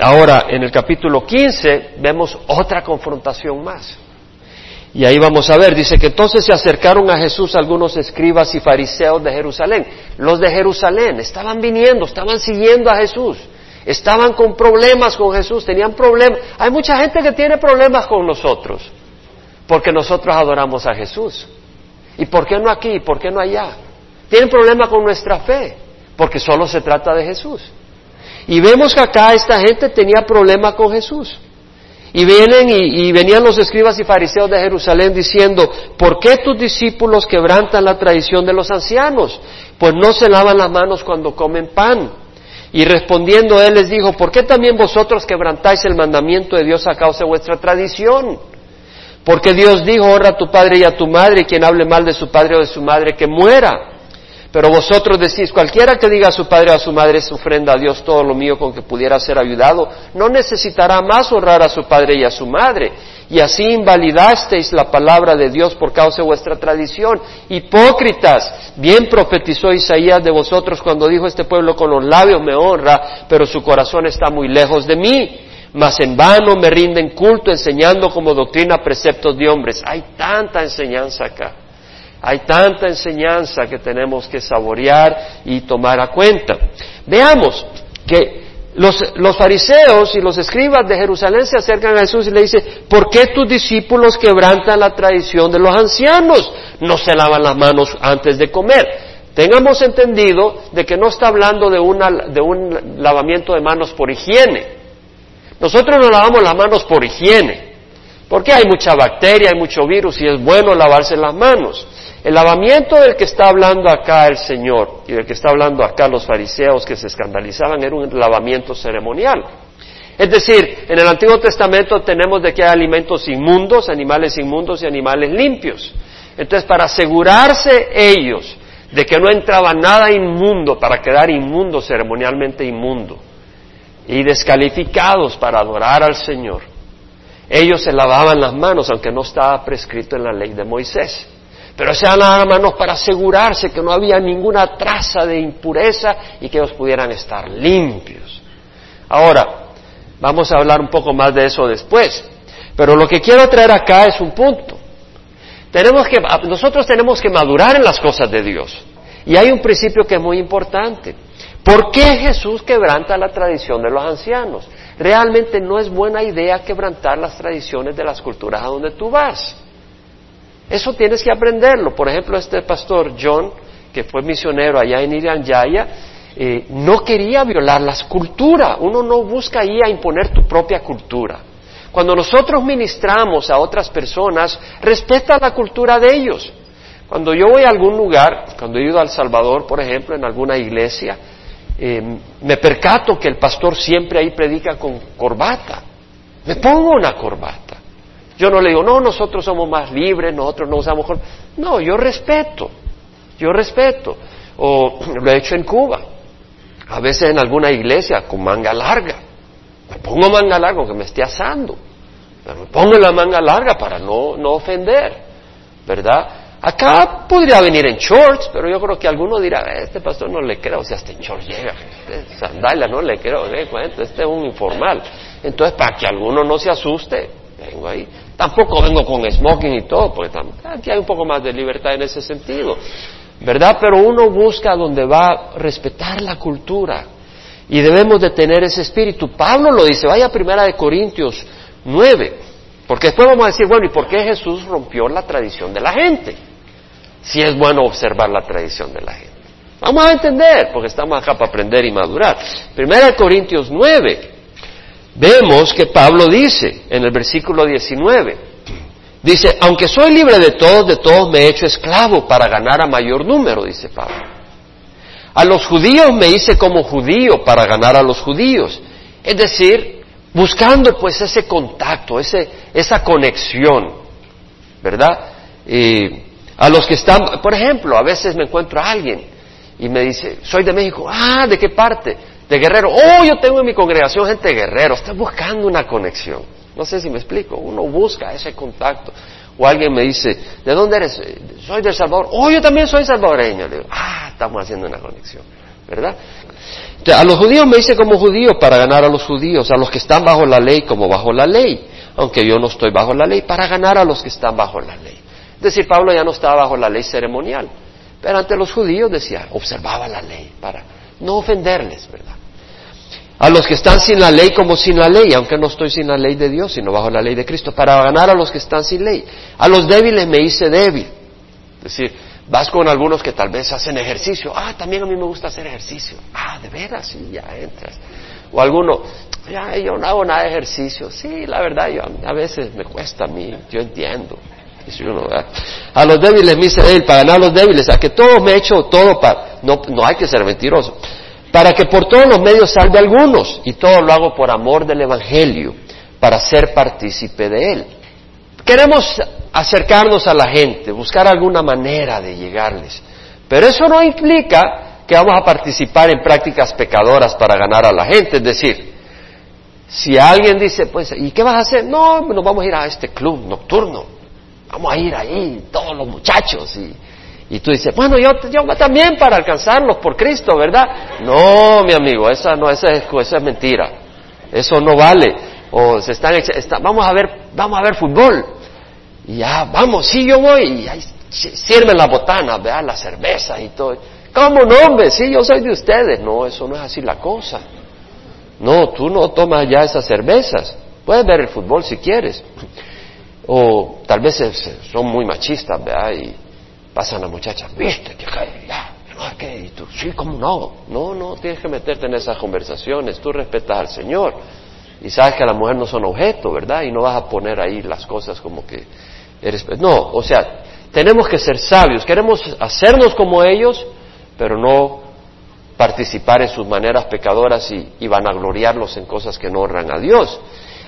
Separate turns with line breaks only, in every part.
ahora en el capítulo 15 vemos otra confrontación más. Y ahí vamos a ver, dice que entonces se acercaron a Jesús algunos escribas y fariseos de Jerusalén. Los de Jerusalén estaban viniendo, estaban siguiendo a Jesús, estaban con problemas con Jesús, tenían problemas. Hay mucha gente que tiene problemas con nosotros, porque nosotros adoramos a Jesús. ¿Y por qué no aquí? ¿Por qué no allá? Tienen problemas con nuestra fe, porque solo se trata de Jesús. Y vemos que acá esta gente tenía problemas con Jesús. Y vienen y, venían los escribas y fariseos de Jerusalén diciendo, ¿por qué tus discípulos quebrantan la tradición de los ancianos? Pues no se lavan las manos cuando comen pan. Y respondiendo él les dijo, ¿por qué también vosotros quebrantáis el mandamiento de Dios a causa de vuestra tradición? Porque Dios dijo, honra a tu padre y a tu madre, y quien hable mal de su padre o de su madre, que muera. Pero vosotros decís, cualquiera que diga a su padre o a su madre es ofrenda a Dios todo lo mío con que pudiera ser ayudado, no necesitará más honrar a su padre y a su madre. Y así invalidasteis la palabra de Dios por causa de vuestra tradición. Hipócritas, bien profetizó Isaías de vosotros cuando dijo este pueblo con los labios me honra, pero su corazón está muy lejos de mí. Mas en vano me rinden culto enseñando como doctrina preceptos de hombres. Hay tanta enseñanza acá. Hay tanta enseñanza que tenemos que saborear y tomar a cuenta. Veamos que los, fariseos y los escribas de Jerusalén se acercan a Jesús y le dicen, ¿por qué tus discípulos quebrantan la tradición de los ancianos? No se lavan las manos antes de comer. Tengamos entendido de que no está hablando de, de un lavamiento de manos por higiene. Nosotros nos lavamos las manos por higiene, porque hay mucha bacteria, hay mucho virus y es bueno lavarse las manos. El lavamiento del que está hablando acá el Señor y del que está hablando acá los fariseos que se escandalizaban era un lavamiento ceremonial. Es decir, en el Antiguo Testamento tenemos de que hay alimentos inmundos, animales inmundos y animales limpios. Entonces, para asegurarse ellos de que no entraba nada inmundo para quedar inmundo, ceremonialmente inmundo, y descalificados para adorar al Señor, ellos se lavaban las manos, aunque no estaba prescrito en la ley de Moisés. Pero se las manos para asegurarse que no había ninguna traza de impureza y que ellos pudieran estar limpios. Ahora, vamos a hablar un poco más de eso después. Pero lo que quiero traer acá es un punto. Tenemos que, nosotros tenemos que madurar en las cosas de Dios. Y hay un principio que es muy importante. ¿Por qué Jesús quebranta la tradición de los ancianos? Realmente no es buena idea quebrantar las tradiciones de las culturas a donde tú vas. Eso tienes que aprenderlo. Por ejemplo, este pastor John, que fue misionero allá en Irian Yaya, eh, no quería violar la cultura. Uno no busca ahí a imponer tu propia cultura. Cuando nosotros ministramos a otras personas, respeta la cultura de ellos. Cuando yo voy a algún lugar, cuando he ido a El Salvador, por ejemplo, en alguna iglesia, eh, me percato que el pastor siempre ahí predica con corbata. Me pongo una corbata. Yo no le digo, no, nosotros somos más libres, nosotros no usamos... No, yo respeto, yo respeto. O lo he hecho en Cuba, a veces en alguna iglesia con manga larga. Me pongo manga larga aunque me esté asando. Pero me pongo la manga larga para no, no ofender, ¿verdad? Acá podría venir en shorts, pero yo creo que alguno dirá, eh, este pastor no le creo, si hasta en shorts llega, este no le creo, eh, este es un informal. Entonces, para que alguno no se asuste, vengo ahí. Tampoco vengo con smoking y todo, porque aquí hay un poco más de libertad en ese sentido, ¿verdad? Pero uno busca donde va a respetar la cultura y debemos de tener ese espíritu. Pablo lo dice, vaya primera de Corintios 9, porque después vamos a decir, bueno, ¿y por qué Jesús rompió la tradición de la gente? Si es bueno observar la tradición de la gente. Vamos a entender, porque estamos acá para aprender y madurar. Primera Corintios 9, vemos que Pablo dice en el versículo 19, dice, aunque soy libre de todos, de todos me he hecho esclavo para ganar a mayor número, dice Pablo. A los judíos me hice como judío para ganar a los judíos. Es decir, buscando pues ese contacto, ese, esa conexión, ¿verdad? A los que están, por ejemplo, a veces me encuentro a alguien y me dice, soy de México, ah, ¿de qué parte? de guerrero. Oh, yo tengo en mi congregación gente de guerrero. Está buscando una conexión. No sé si me explico. Uno busca ese contacto. O alguien me dice, ¿de dónde eres? Soy de El Salvador. Oh, yo también soy salvadoreño. Le digo, ah, estamos haciendo una conexión. ¿verdad? a los judíos me dice como judío para ganar a los judíos, a los que están bajo la ley como bajo la ley, aunque yo no estoy bajo la ley, para ganar a los que están bajo la ley. Es decir, Pablo ya no estaba bajo la ley ceremonial, pero ante los judíos decía, observaba la ley para no ofenderles, ¿verdad? A los que están sin la ley como sin la ley, aunque no estoy sin la ley de Dios, sino bajo la ley de Cristo, para ganar a los que están sin ley. A los débiles me hice débil. Es decir, Vas con algunos que tal vez hacen ejercicio. Ah, también a mí me gusta hacer ejercicio. Ah, de veras, sí, ya entras. O alguno, ya, yo no hago nada de ejercicio. Sí, la verdad, yo, a veces me cuesta a mí, yo entiendo. A los débiles me hice débil, para ganar a los débiles, a que todos me he hecho todo para, no, no hay que ser mentiroso, para que por todos los medios salve a algunos, y todo lo hago por amor del Evangelio, para ser partícipe de él. Queremos acercarnos a la gente, buscar alguna manera de llegarles. Pero eso no implica que vamos a participar en prácticas pecadoras para ganar a la gente. Es decir, si alguien dice, pues, ¿y qué vas a hacer? No, nos vamos a ir a este club nocturno. Vamos a ir ahí, todos los muchachos. Y, tú dices, bueno, yo, yo también para alcanzarlos por Cristo, ¿verdad? No, mi amigo, esa, no, esa, es, esa es mentira. Eso no vale. O se están, vamos a ver, vamos a ver fútbol. Y ya, vamos, sí, yo voy. Y ahí sirven las botanas, vean las cervezas y todo. ¿Cómo no, hombre? Sí, yo soy de ustedes. No, eso no es así la cosa. No, tú no tomas ya esas cervezas. Puedes ver el fútbol si quieres. O tal vez son muy machistas, ¿verdad? Y pasan las muchachas, viste, que ya, ¿qué? Y tú, sí, ¿cómo no? No, no, tienes que meterte en esas conversaciones. Tú respetas al Señor. Y sabes que las mujeres no son objeto, ¿verdad? Y no vas a poner ahí las cosas como que no, o sea, tenemos que ser sabios, queremos hacernos como ellos, pero no participar en sus maneras pecadoras y, y vanagloriarlos en cosas que no honran a Dios.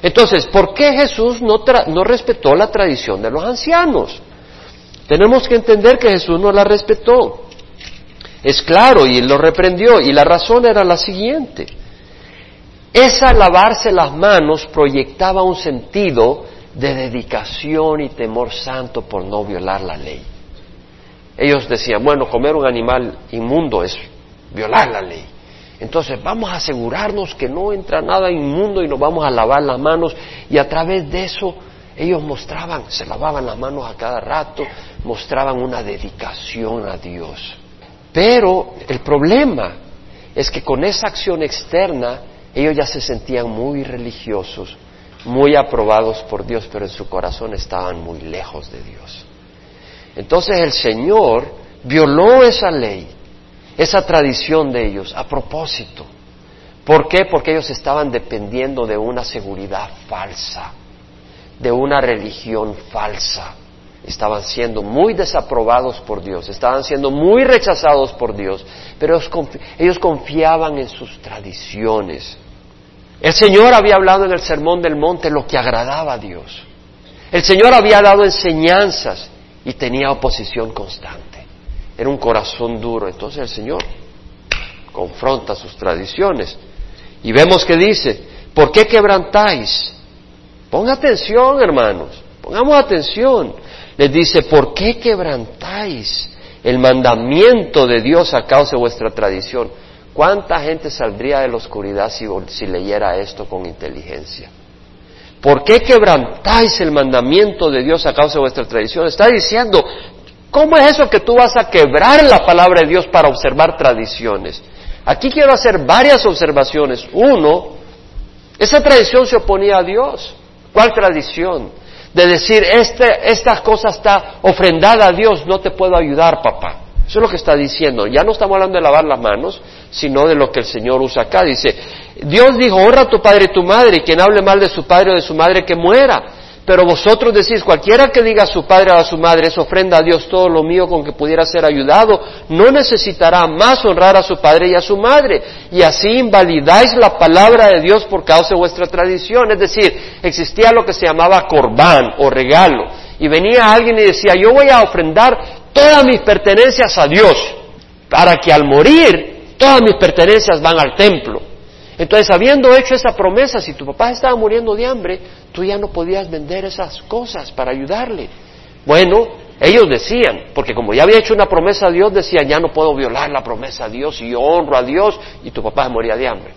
Entonces, ¿por qué Jesús no, no respetó la tradición de los ancianos? Tenemos que entender que Jesús no la respetó. Es claro, y lo reprendió, y la razón era la siguiente. Esa lavarse las manos proyectaba un sentido de dedicación y temor santo por no violar la ley. Ellos decían, bueno, comer un animal inmundo es violar la ley. Entonces vamos a asegurarnos que no entra nada inmundo y nos vamos a lavar las manos y a través de eso ellos mostraban, se lavaban las manos a cada rato, mostraban una dedicación a Dios. Pero el problema es que con esa acción externa ellos ya se sentían muy religiosos muy aprobados por Dios, pero en su corazón estaban muy lejos de Dios. Entonces el Señor violó esa ley, esa tradición de ellos, a propósito. ¿Por qué? Porque ellos estaban dependiendo de una seguridad falsa, de una religión falsa. Estaban siendo muy desaprobados por Dios, estaban siendo muy rechazados por Dios, pero ellos confiaban en sus tradiciones. El Señor había hablado en el Sermón del Monte lo que agradaba a Dios. El Señor había dado enseñanzas y tenía oposición constante. Era un corazón duro. Entonces el Señor confronta sus tradiciones. Y vemos que dice, ¿por qué quebrantáis? Ponga atención, hermanos. Pongamos atención. Les dice, ¿por qué quebrantáis el mandamiento de Dios a causa de vuestra tradición? ¿Cuánta gente saldría de la oscuridad si, leyera esto con inteligencia? ¿Por qué quebrantáis el mandamiento de Dios a causa de vuestra tradición? Está diciendo, ¿cómo es eso que tú vas a quebrar la palabra de Dios para observar tradiciones? Aquí quiero hacer varias observaciones. Uno, esa tradición se oponía a Dios. ¿Cuál tradición? De decir, este, esta cosa está ofrendada a Dios, no te puedo ayudar, papá. Eso es lo que está diciendo. Ya no estamos hablando de lavar las manos, sino de lo que el Señor usa acá. Dice, Dios dijo, honra a tu padre y tu madre, y quien hable mal de su padre o de su madre que muera. Pero vosotros decís, cualquiera que diga a su padre o a su madre, es ofrenda a Dios todo lo mío con que pudiera ser ayudado, no necesitará más honrar a su padre y a su madre. Y así invalidáis la palabra de Dios por causa de vuestra tradición. Es decir, existía lo que se llamaba corbán o regalo. Y venía alguien y decía, yo voy a ofrendar todas mis pertenencias a Dios, para que al morir todas mis pertenencias van al templo. Entonces, habiendo hecho esa promesa, si tu papá estaba muriendo de hambre, tú ya no podías vender esas cosas para ayudarle. Bueno, Ellos decían, porque como ya había hecho una promesa a Dios, decían, ya no puedo violar la promesa a Dios y yo honro a Dios y tu papá moría de hambre.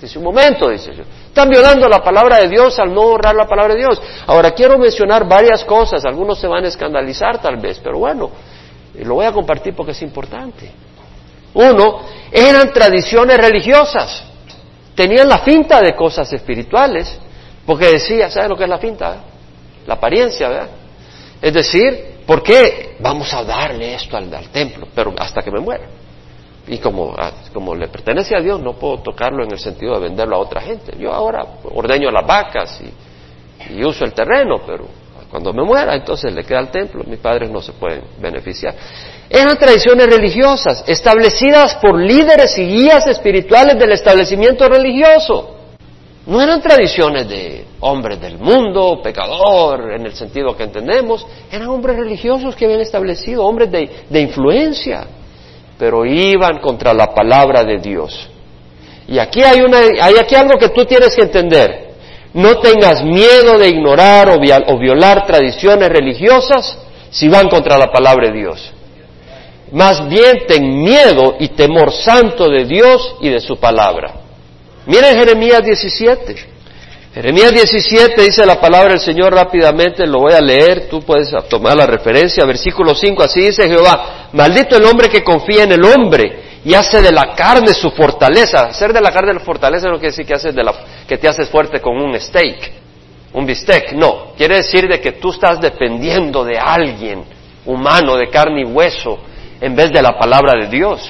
Dice, un momento, dice. Están violando la palabra de Dios al no honrar la palabra de Dios. Ahora quiero mencionar varias cosas, algunos se van a escandalizar tal vez, pero bueno, lo voy a compartir porque es importante. Uno, eran tradiciones religiosas. Tenían la finta de cosas espirituales, porque decía, ¿sabes lo que es la finta? La apariencia, ¿verdad? Es decir, ¿por qué vamos a darle esto al, templo? Pero hasta que me muera. Y como, ah, como le pertenece a Dios, no puedo tocarlo en el sentido de venderlo a otra gente. Yo ahora ordeño las vacas y, y uso el terreno, pero cuando me muera, entonces le queda al templo, mis padres no se pueden beneficiar. Eran tradiciones religiosas establecidas por líderes y guías espirituales del establecimiento religioso. No eran tradiciones de hombres del mundo, pecador, en el sentido que entendemos, eran hombres religiosos que habían establecido, hombres de, influencia, pero iban contra la palabra de Dios. Y aquí hay, una, hay aquí algo que tú tienes que entender. No tengas miedo de ignorar o, violar tradiciones religiosas si van contra la palabra de Dios. Más bien ten miedo y temor santo de Dios y de su palabra. Miren Jeremías 17. Jeremías 17 dice la palabra del Señor rápidamente, lo voy a leer, tú puedes tomar la referencia, versículo 5, así dice Jehová, maldito el hombre que confía en el hombre y hace de la carne su fortaleza. Hacer de la carne la fortaleza no quiere decir que, haces de la, que te haces fuerte con un steak, un bistec, no. Quiere decir de que tú estás dependiendo de alguien humano, de carne y hueso, en vez de la palabra de Dios.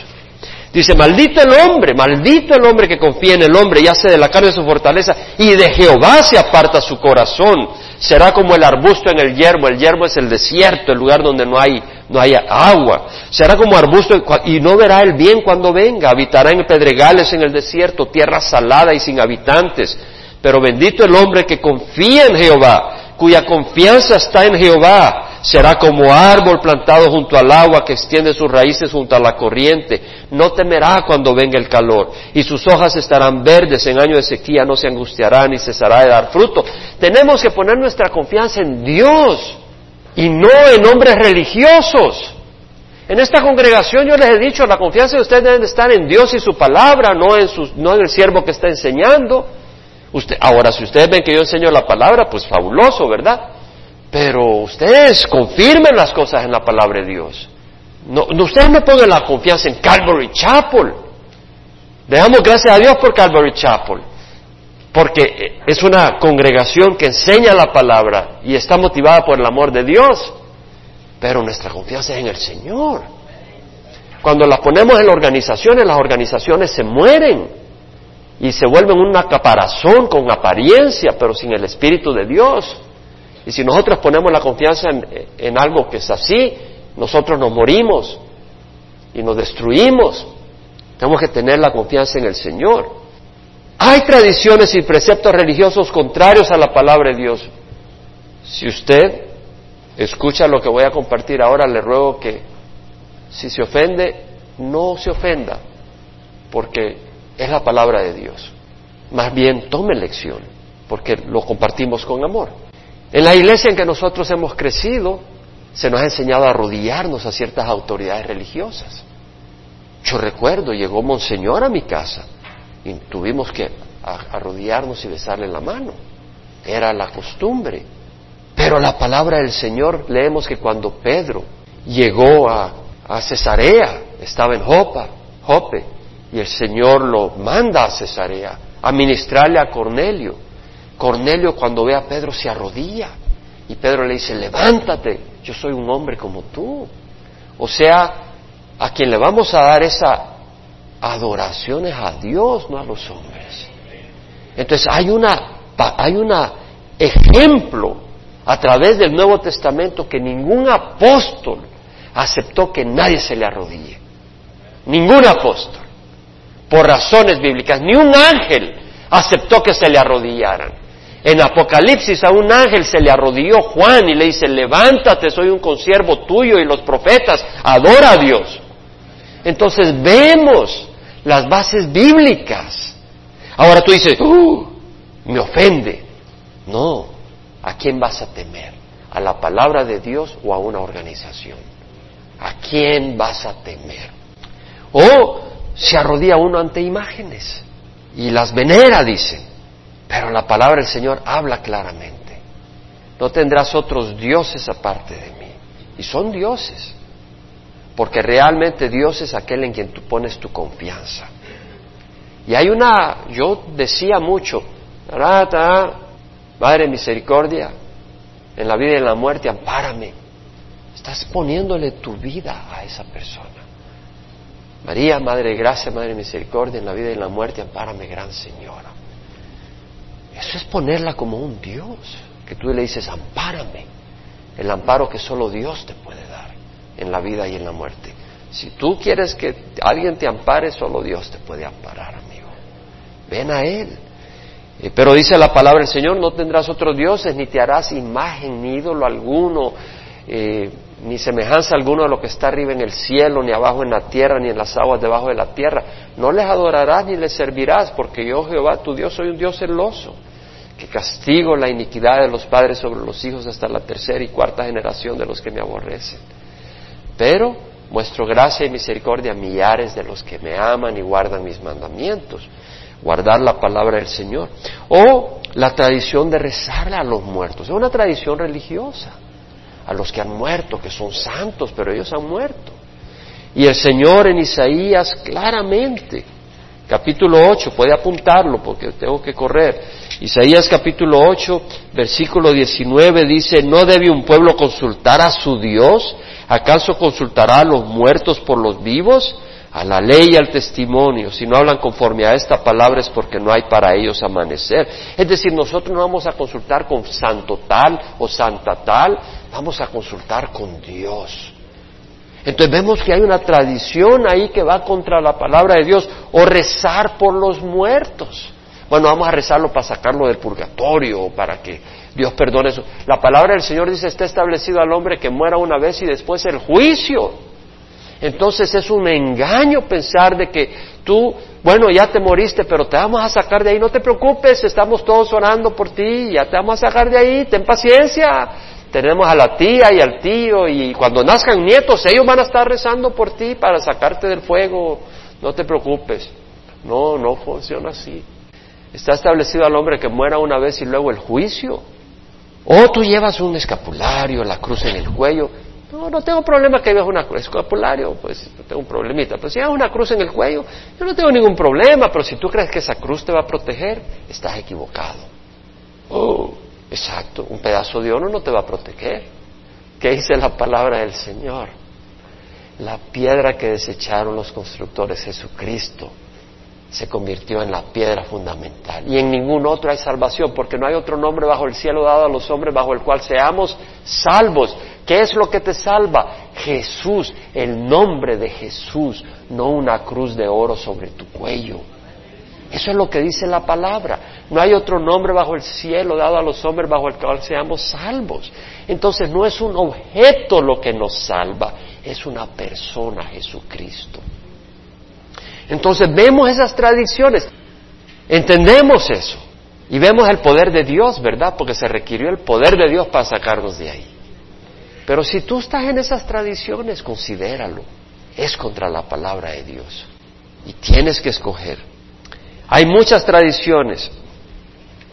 Dice, maldito el hombre, maldito el hombre que confía en el hombre y hace de la carne su fortaleza y de Jehová se aparta su corazón. Será como el arbusto en el yermo, el yermo es el desierto, el lugar donde no hay, no hay agua. Será como arbusto y no verá el bien cuando venga, habitará en pedregales en el desierto, tierra salada y sin habitantes. Pero bendito el hombre que confía en Jehová, cuya confianza está en Jehová será como árbol plantado junto al agua que extiende sus raíces junto a la corriente. No temerá cuando venga el calor y sus hojas estarán verdes. En año de sequía no se angustiará ni cesará de dar fruto. Tenemos que poner nuestra confianza en Dios y no en hombres religiosos. En esta congregación yo les he dicho, la confianza de ustedes debe estar en Dios y su palabra, no en, no en el siervo que está enseñando. Usted, ahora, si ustedes ven que yo enseño la palabra, pues fabuloso, ¿verdad? Pero ustedes confirmen las cosas en la palabra de Dios. No, ustedes no pongan la confianza en Calvary Chapel. Dejamos gracias a Dios por Calvary Chapel. Porque es una congregación que enseña la palabra y está motivada por el amor de Dios. Pero nuestra confianza es en el Señor. Cuando la ponemos en las organizaciones, las organizaciones se mueren y se vuelven una caparazón con apariencia, pero sin el Espíritu de Dios. Y si nosotros ponemos la confianza en, algo que es así, nosotros nos morimos y nos destruimos. Tenemos que tener la confianza en el Señor. Hay tradiciones y preceptos religiosos contrarios a la palabra de Dios. Si usted escucha lo que voy a compartir ahora, le ruego que si se ofende, no se ofenda, porque es la palabra de Dios. Más bien tome lección, porque lo compartimos con amor. En la iglesia en que nosotros hemos crecido, se nos ha enseñado a arrodillarnos a ciertas autoridades religiosas. Yo recuerdo, llegó Monseñor a mi casa y tuvimos que arrodillarnos y besarle la mano. Era la costumbre. Pero la palabra del Señor, leemos que cuando Pedro llegó a, Cesarea, estaba en Jopa, Jope, y el Señor lo manda a Cesarea a ministrarle a Cornelio. Cornelio cuando ve a Pedro se arrodilla y Pedro le dice, levántate, yo soy un hombre como tú. O sea, a quien le vamos a dar esa adoración es a Dios, no a los hombres. Entonces hay una, hay una ejemplo a través del Nuevo Testamento que ningún apóstol aceptó que nadie se le arrodille. Ningún apóstol. Por razones bíblicas. Ni un ángel aceptó que se le arrodillaran. En Apocalipsis a un ángel se le arrodilló Juan y le dice, levántate, soy un consiervo tuyo y los profetas, adora a Dios. Entonces vemos las bases bíblicas. Ahora tú dices, uh, me ofende. No, ¿a quién vas a temer? ¿A la palabra de Dios o a una organización? ¿A quién vas a temer? O se arrodilla uno ante imágenes y las venera, dicen. Pero la palabra del Señor habla claramente. No tendrás otros dioses aparte de mí. Y son dioses. Porque realmente Dios es aquel en quien tú pones tu confianza. Y hay una, yo decía mucho, Madre misericordia, en la vida y en la muerte, ampárame. Estás poniéndole tu vida a esa persona. María, Madre de Gracia, Madre de Misericordia, en la vida y en la muerte, ampárame, Gran Señora. Eso es ponerla como un Dios, que tú le dices, ampárame, el amparo que solo Dios te puede dar en la vida y en la muerte. Si tú quieres que alguien te ampare, solo Dios te puede amparar, amigo. Ven a Él. Eh, pero dice la palabra del Señor, no tendrás otros dioses, ni te harás imagen, ni ídolo alguno, eh, ni semejanza alguno de lo que está arriba en el cielo, ni abajo en la tierra, ni en las aguas debajo de la tierra. No les adorarás ni les servirás, porque yo, Jehová, tu Dios, soy un Dios celoso, que castigo la iniquidad de los padres sobre los hijos hasta la tercera y cuarta generación de los que me aborrecen. Pero muestro gracia y misericordia a millares de los que me aman y guardan mis mandamientos guardar la palabra del Señor. O la tradición de rezarle a los muertos. Es una tradición religiosa. A los que han muerto, que son santos, pero ellos han muerto. Y el Señor en Isaías claramente, capítulo 8, puede apuntarlo porque tengo que correr. Isaías capítulo 8, versículo 19 dice, ¿no debe un pueblo consultar a su Dios? ¿Acaso consultará a los muertos por los vivos? a la ley y al testimonio. Si no hablan conforme a esta palabra es porque no hay para ellos amanecer. Es decir, nosotros no vamos a consultar con santo tal o santa tal, vamos a consultar con Dios. Entonces vemos que hay una tradición ahí que va contra la palabra de Dios, o rezar por los muertos. Bueno, vamos a rezarlo para sacarlo del purgatorio, para que Dios perdone eso. La palabra del Señor dice, está establecido al hombre que muera una vez y después el juicio. Entonces es un engaño pensar de que tú, bueno, ya te moriste, pero te vamos a sacar de ahí, no te preocupes, estamos todos orando por ti, ya te vamos a sacar de ahí, ten paciencia. Tenemos a la tía y al tío y cuando nazcan nietos, ellos van a estar rezando por ti para sacarte del fuego, no te preocupes. No, no funciona así. Está establecido al hombre que muera una vez y luego el juicio. O tú llevas un escapulario, la cruz en el cuello, no, no tengo problema que veas una cruz escapulario, pues no tengo un problemita. Pero si hay una cruz en el cuello, yo no tengo ningún problema. Pero si tú crees que esa cruz te va a proteger, estás equivocado. Oh, exacto. Un pedazo de oro no te va a proteger. ¿Qué dice la palabra del Señor? La piedra que desecharon los constructores, Jesucristo, se convirtió en la piedra fundamental. Y en ningún otro hay salvación, porque no hay otro nombre bajo el cielo dado a los hombres bajo el cual seamos salvos. ¿Qué es lo que te salva? Jesús, el nombre de Jesús, no una cruz de oro sobre tu cuello. Eso es lo que dice la palabra. No hay otro nombre bajo el cielo dado a los hombres bajo el cual seamos salvos. Entonces no es un objeto lo que nos salva, es una persona, Jesucristo. Entonces vemos esas tradiciones, entendemos eso y vemos el poder de Dios, ¿verdad? Porque se requirió el poder de Dios para sacarnos de ahí. Pero si tú estás en esas tradiciones, considéralo. Es contra la palabra de Dios. Y tienes que escoger. Hay muchas tradiciones.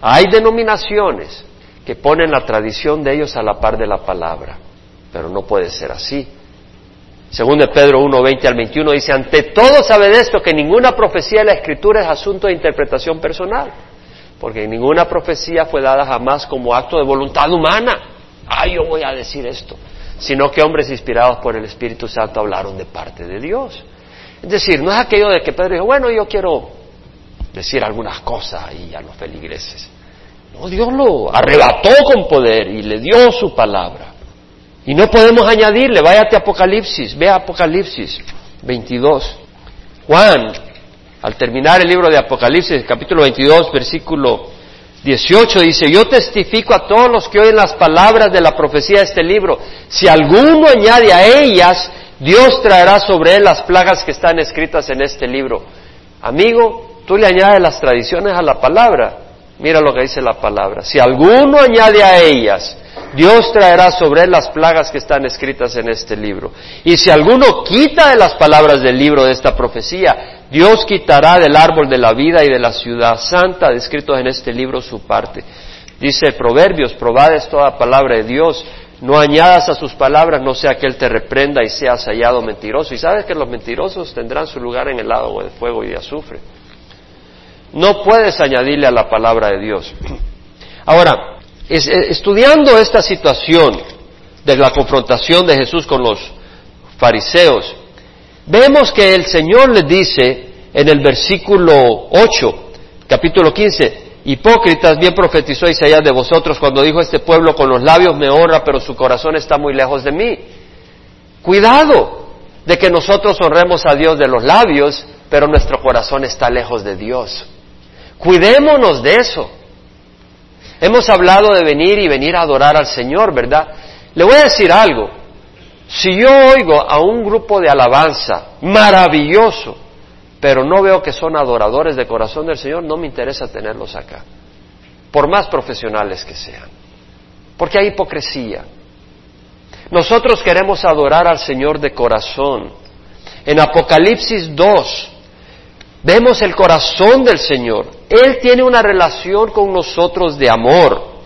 Hay denominaciones que ponen la tradición de ellos a la par de la palabra. Pero no puede ser así. Según Pedro 1, 20 al 21 dice, ante todo sabe de esto que ninguna profecía de la Escritura es asunto de interpretación personal, porque ninguna profecía fue dada jamás como acto de voluntad humana. Ah, yo voy a decir esto, sino que hombres inspirados por el Espíritu Santo hablaron de parte de Dios. Es decir, no es aquello de que Pedro dijo, bueno, yo quiero decir algunas cosas ahí a los feligreses. No, Dios lo arrebató con poder y le dio su palabra. Y no podemos añadirle, váyate a Apocalipsis, ve a Apocalipsis 22. Juan, al terminar el libro de Apocalipsis, capítulo 22, versículo 18, dice, yo testifico a todos los que oyen las palabras de la profecía de este libro, si alguno añade a ellas, Dios traerá sobre él las plagas que están escritas en este libro. Amigo, tú le añades las tradiciones a la palabra. Mira lo que dice la palabra. Si alguno añade a ellas, Dios traerá sobre él las plagas que están escritas en este libro. Y si alguno quita de las palabras del libro de esta profecía, Dios quitará del árbol de la vida y de la ciudad santa descritos en este libro su parte. Dice Proverbios, probades toda palabra de Dios, no añadas a sus palabras, no sea que Él te reprenda y seas hallado mentiroso. Y sabes que los mentirosos tendrán su lugar en el lago de fuego y de azufre. No puedes añadirle a la palabra de Dios. Ahora, eh, estudiando esta situación de la confrontación de Jesús con los fariseos, vemos que el Señor le dice en el versículo 8, capítulo 15, Hipócritas, bien profetizó Isaías de vosotros cuando dijo este pueblo con los labios me honra, pero su corazón está muy lejos de mí. Cuidado de que nosotros honremos a Dios de los labios, pero nuestro corazón está lejos de Dios. Cuidémonos de eso. Hemos hablado de venir y venir a adorar al Señor, ¿verdad? Le voy a decir algo. Si yo oigo a un grupo de alabanza maravilloso, pero no veo que son adoradores de corazón del Señor, no me interesa tenerlos acá, por más profesionales que sean, porque hay hipocresía. Nosotros queremos adorar al Señor de corazón. En Apocalipsis 2 vemos el corazón del Señor. Él tiene una relación con nosotros de amor.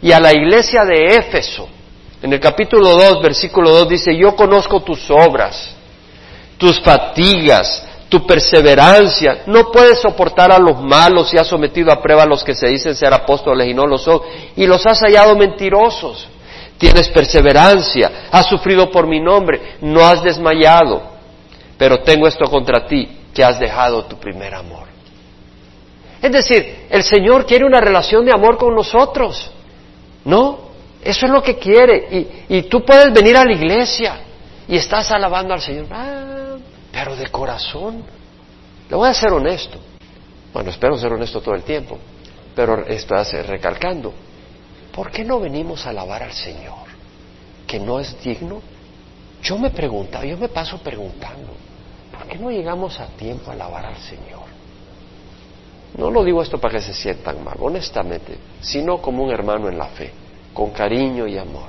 Y a la iglesia de Éfeso, en el capítulo 2, versículo 2 dice, yo conozco tus obras, tus fatigas, tu perseverancia, no puedes soportar a los malos y has sometido a prueba a los que se dicen ser apóstoles y no lo son, y los has hallado mentirosos. Tienes perseverancia, has sufrido por mi nombre, no has desmayado, pero tengo esto contra ti, que has dejado tu primer amor. Es decir, el Señor quiere una relación de amor con nosotros, ¿no? Eso es lo que quiere. Y, y tú puedes venir a la iglesia y estás alabando al Señor. Ah, pero de corazón. Le voy a ser honesto. Bueno, espero ser honesto todo el tiempo, pero hace recalcando. ¿Por qué no venimos a alabar al Señor? ¿Que no es digno? Yo me preguntaba, yo me paso preguntando, ¿por qué no llegamos a tiempo a alabar al Señor? No lo digo esto para que se sientan mal, honestamente, sino como un hermano en la fe, con cariño y amor.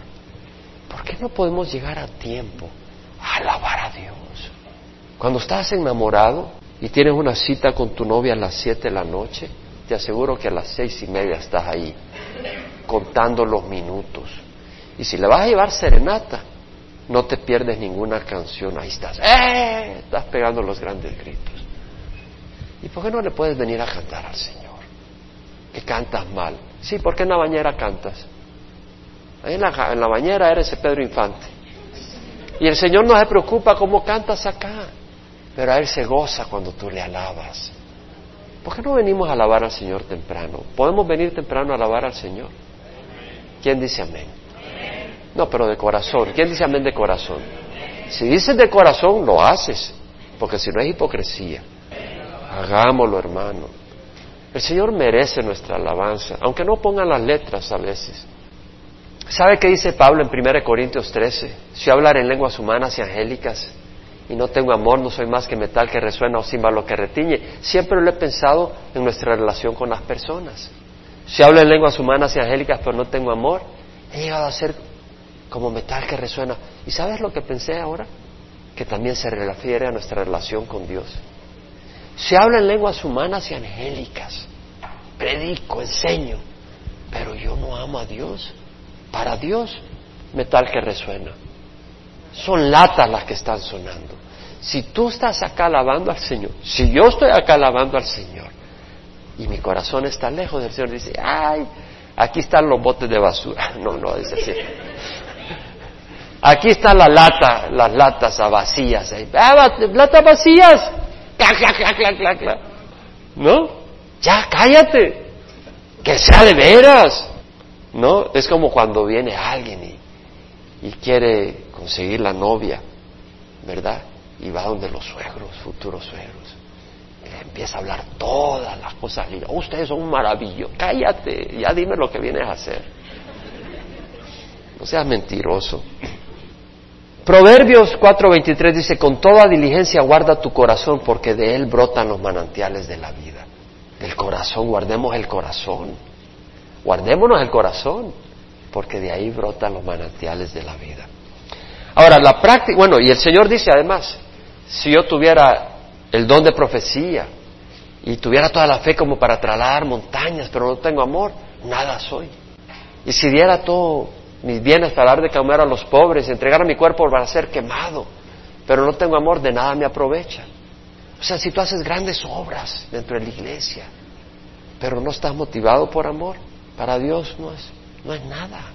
¿Por qué no podemos llegar a tiempo a alabar a Dios? Cuando estás enamorado y tienes una cita con tu novia a las siete de la noche, te aseguro que a las seis y media estás ahí, contando los minutos. Y si le vas a llevar serenata, no te pierdes ninguna canción, ahí estás, ¡eh! Estás pegando los grandes gritos. ¿Y por qué no le puedes venir a cantar al Señor? Que cantas mal. Sí, ¿por qué en la bañera cantas? Ahí en la, en la bañera eres ese Pedro Infante. Y el Señor no se preocupa cómo cantas acá pero a Él se goza cuando tú le alabas. ¿Por qué no venimos a alabar al Señor temprano? ¿Podemos venir temprano a alabar al Señor? ¿Quién dice amén? No, pero de corazón. ¿Quién dice amén de corazón? Si dices de corazón, lo haces, porque si no es hipocresía. Hagámoslo, hermano. El Señor merece nuestra alabanza, aunque no pongan las letras a veces. ¿Sabe qué dice Pablo en 1 Corintios 13? Si hablar en lenguas humanas y angélicas, y no tengo amor, no soy más que metal que resuena o címbalo que retiñe. Siempre lo he pensado en nuestra relación con las personas. Si hablo en lenguas humanas y angélicas, pero no tengo amor, he llegado a ser como metal que resuena. ¿Y sabes lo que pensé ahora? Que también se refiere a nuestra relación con Dios. Si hablo en lenguas humanas y angélicas, predico, enseño, pero yo no amo a Dios. Para Dios, metal que resuena. Son latas las que están sonando. Si tú estás acá alabando al Señor, si yo estoy acá alabando al Señor y mi corazón está lejos del Señor, dice, ay, aquí están los botes de basura. No, no, dice así. Aquí están las latas, las latas vacías. Ah, latas vacías. ¿No? Ya, cállate. Que sea de veras. ¿No? Es como cuando viene alguien y, quiere conseguir la novia, ¿verdad? Y va donde los suegros, futuros suegros. Y le empieza a hablar todas las cosas lindas. Oh, ustedes son un maravilloso. Cállate, ya dime lo que vienes a hacer. No seas mentiroso. Proverbios 4:23 dice, con toda diligencia guarda tu corazón porque de él brotan los manantiales de la vida. Del corazón, guardemos el corazón. Guardémonos el corazón. porque de ahí brotan los manantiales de la vida. Ahora, la práctica, bueno, y el Señor dice además, si yo tuviera el don de profecía y tuviera toda la fe como para trasladar montañas, pero no tengo amor, nada soy. Y si diera todo mis bienes para dar de comer a los pobres, entregar a mi cuerpo para ser quemado, pero no tengo amor, de nada me aprovecha. O sea, si tú haces grandes obras dentro de la iglesia, pero no estás motivado por amor, para Dios no es, no es nada,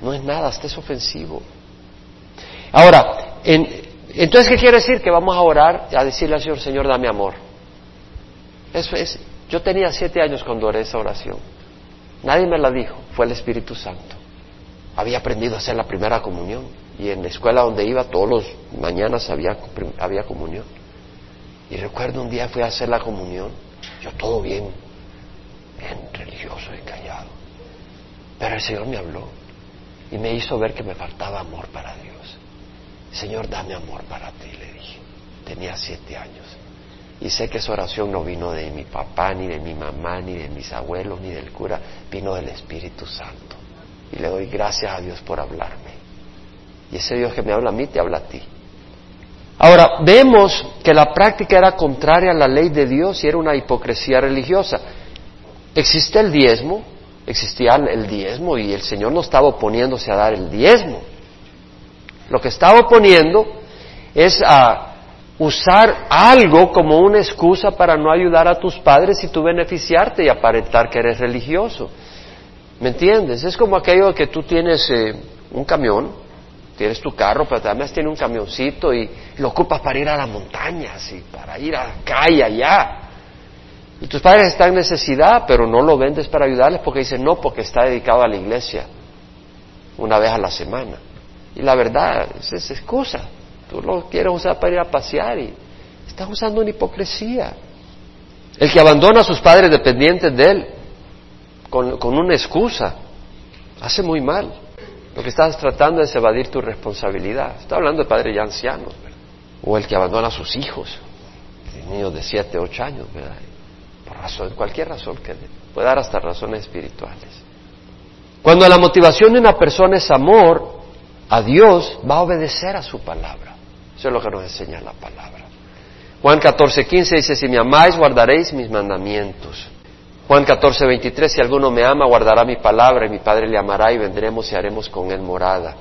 no es nada, hasta ofensivo. Ahora, entonces, ¿qué quiere decir? Que vamos a orar, a decirle al Señor, Señor, dame amor. Eso es, yo tenía siete años cuando oré esa oración. Nadie me la dijo, fue el Espíritu Santo había aprendido a hacer la primera comunión y en la escuela donde iba todos los mañanas había, había comunión. Y recuerdo un día fui a hacer la comunión, yo todo bien, bien religioso y callado. Pero el Señor me habló y me hizo ver que me faltaba amor para Dios. Señor, dame amor para ti, le dije. Tenía siete años. Y sé que esa oración no vino de mi papá, ni de mi mamá, ni de mis abuelos, ni del cura, vino del Espíritu Santo y le doy gracias a Dios por hablarme. Y ese Dios que me habla a mí te habla a ti. Ahora, vemos que la práctica era contraria a la ley de Dios y era una hipocresía religiosa. Existe el diezmo, existía el diezmo y el Señor no estaba oponiéndose a dar el diezmo. Lo que estaba oponiendo es a usar algo como una excusa para no ayudar a tus padres y tú beneficiarte y aparentar que eres religioso. ¿Me entiendes? Es como aquello que tú tienes eh, un camión, tienes tu carro, pero además tienes un camioncito y lo ocupas para ir a las montañas y para ir acá y allá. Y tus padres están en necesidad, pero no lo vendes para ayudarles porque dicen no, porque está dedicado a la iglesia una vez a la semana. Y la verdad, es, es excusa. Tú lo quieres usar para ir a pasear y estás usando una hipocresía. El que abandona a sus padres dependientes de él con, una excusa, hace muy mal. Lo que estás tratando es evadir tu responsabilidad. Está hablando de padres ya ancianos, o el que abandona a sus hijos, niños de siete, ocho años, ¿verdad? por razón, cualquier razón que puede dar hasta razones espirituales. Cuando la motivación de una persona es amor a Dios, va a obedecer a su palabra. Eso es lo que nos enseña la palabra. Juan 14, 15 dice, si me amáis, guardaréis mis mandamientos. Juan 14, 23, si alguno me ama, guardará mi palabra y mi Padre le amará y vendremos y haremos con él morada.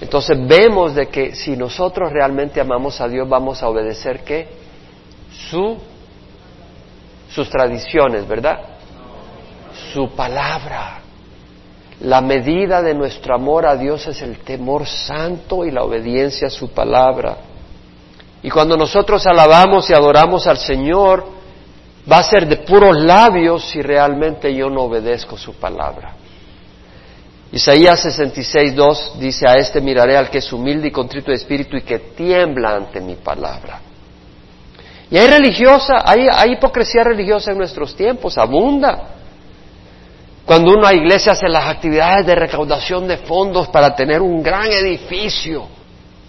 Entonces vemos de que si nosotros realmente amamos a Dios, vamos a obedecer qué? Su, sus tradiciones, ¿verdad? Su palabra. La medida de nuestro amor a Dios es el temor santo y la obediencia a su palabra. Y cuando nosotros alabamos y adoramos al Señor, va a ser de puros labios si realmente yo no obedezco su palabra. Isaías 66, 2 dice, a este miraré al que es humilde y contrito de espíritu y que tiembla ante mi palabra. Y hay religiosa, hay, hay hipocresía religiosa en nuestros tiempos, abunda. Cuando una iglesia hace las actividades de recaudación de fondos para tener un gran edificio,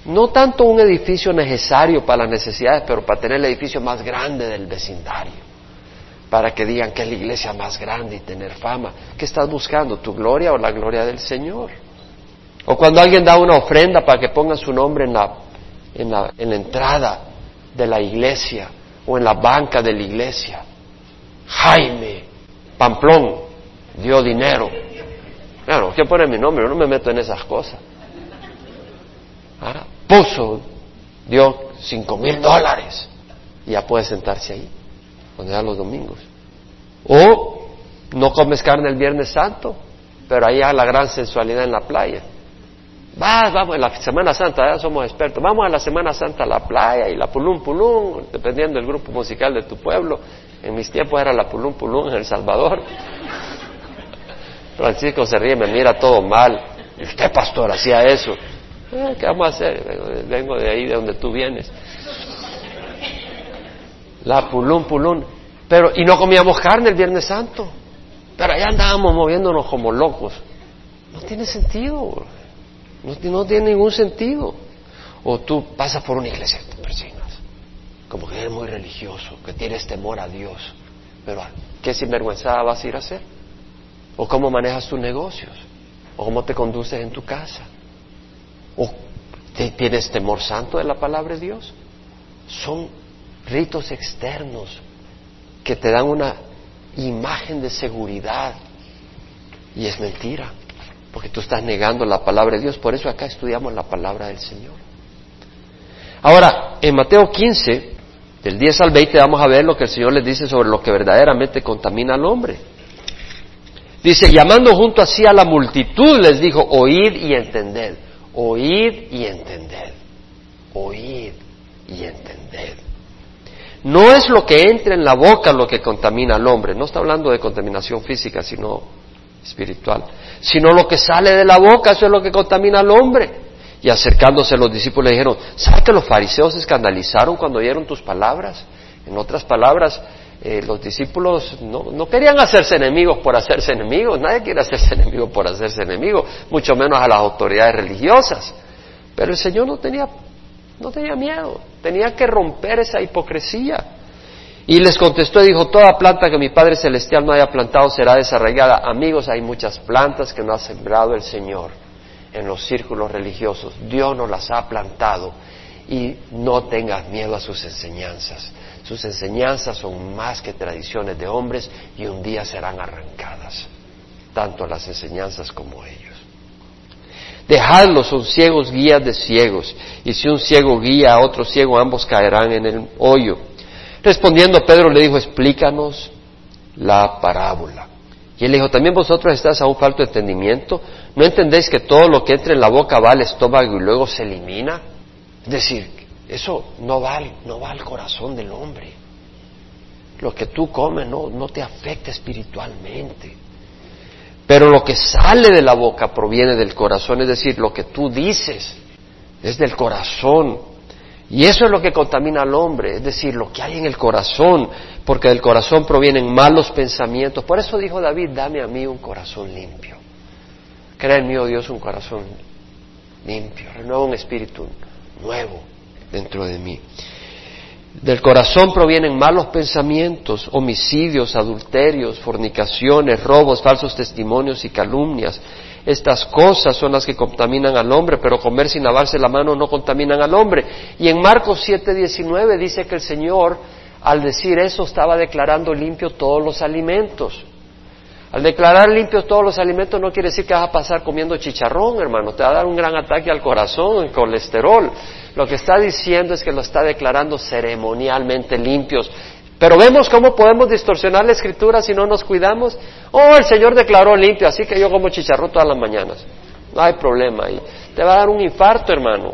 no tanto un edificio necesario para las necesidades, pero para tener el edificio más grande del vecindario para que digan que es la iglesia más grande y tener fama. ¿Qué estás buscando? ¿Tu gloria o la gloria del Señor? O cuando alguien da una ofrenda para que ponga su nombre en la, en la, en la entrada de la iglesia o en la banca de la iglesia. Jaime Pamplón dio dinero. Claro, ¿qué pone mi nombre? Yo no me meto en esas cosas. Ah, puso, dio cinco mil dólares. Y ya puede sentarse ahí cuando ya los domingos. O no comes carne el Viernes Santo, pero ahí hay la gran sensualidad en la playa. Vas, vamos, en la Semana Santa, ya somos expertos. Vamos a la Semana Santa a la playa y la pulum pulum, dependiendo del grupo musical de tu pueblo. En mis tiempos era la pulum pulum en El Salvador. Francisco se ríe, me mira todo mal. ¿Y usted, pastor, hacía eso? Eh, ¿Qué vamos a hacer? Vengo de ahí, de donde tú vienes la pulún, pulún. Pero, y no comíamos carne el Viernes Santo. Pero allá andábamos moviéndonos como locos. No tiene sentido. No, no tiene ningún sentido. O tú pasas por una iglesia y te persinas. Como que eres muy religioso, que tienes temor a Dios. Pero, ¿qué sinvergüenza vas a ir a hacer? ¿O cómo manejas tus negocios? o cómo te conduces en tu casa. ¿O tienes temor santo de la palabra de Dios? Son ritos externos que te dan una imagen de seguridad y es mentira, porque tú estás negando la palabra de Dios. Por eso acá estudiamos la palabra del Señor. Ahora, en Mateo 15, del 10 al 20, vamos a ver lo que el Señor les dice sobre lo que verdaderamente contamina al hombre. Dice, llamando junto así a la multitud, les dijo, oíd y entended, oíd y entended, oíd y entended. No es lo que entra en la boca lo que contamina al hombre, no está hablando de contaminación física, sino espiritual, sino lo que sale de la boca, eso es lo que contamina al hombre. Y acercándose los discípulos le dijeron, ¿sabes que los fariseos se escandalizaron cuando oyeron tus palabras? En otras palabras, eh, los discípulos no, no, querían hacerse enemigos por hacerse enemigos, nadie quiere hacerse enemigo por hacerse enemigo, mucho menos a las autoridades religiosas. Pero el Señor no tenía, no tenía miedo, tenía que romper esa hipocresía. Y les contestó y dijo, toda planta que mi Padre Celestial no haya plantado será desarraigada. Amigos, hay muchas plantas que no ha sembrado el Señor en los círculos religiosos. Dios nos las ha plantado y no tengas miedo a sus enseñanzas. Sus enseñanzas son más que tradiciones de hombres y un día serán arrancadas, tanto las enseñanzas como ellos. Dejadlos, son ciegos guías de ciegos, y si un ciego guía a otro ciego, ambos caerán en el hoyo. Respondiendo Pedro le dijo, explícanos la parábola. Y él dijo, ¿también vosotros estáis a un falto de entendimiento? ¿No entendéis que todo lo que entra en la boca va al estómago y luego se elimina? Es decir, eso no va, no va al corazón del hombre. Lo que tú comes no te afecta espiritualmente. Pero lo que sale de la boca proviene del corazón, es decir, lo que tú dices es del corazón. Y eso es lo que contamina al hombre, es decir, lo que hay en el corazón, porque del corazón provienen malos pensamientos. Por eso dijo David, dame a mí un corazón limpio. Crea en mí, oh Dios, un corazón limpio, renueva un espíritu nuevo dentro de mí. Del corazón provienen malos pensamientos, homicidios, adulterios, fornicaciones, robos, falsos testimonios y calumnias. Estas cosas son las que contaminan al hombre, pero comer sin lavarse la mano no contaminan al hombre. Y en Marcos 7:19 dice que el Señor, al decir eso, estaba declarando limpio todos los alimentos. Al declarar limpios todos los alimentos no quiere decir que vas a pasar comiendo chicharrón, hermano. Te va a dar un gran ataque al corazón, el colesterol. Lo que está diciendo es que lo está declarando ceremonialmente limpios. Pero vemos cómo podemos distorsionar la escritura si no nos cuidamos. Oh, el Señor declaró limpio, así que yo como chicharrón todas las mañanas. No hay problema ahí. Te va a dar un infarto, hermano.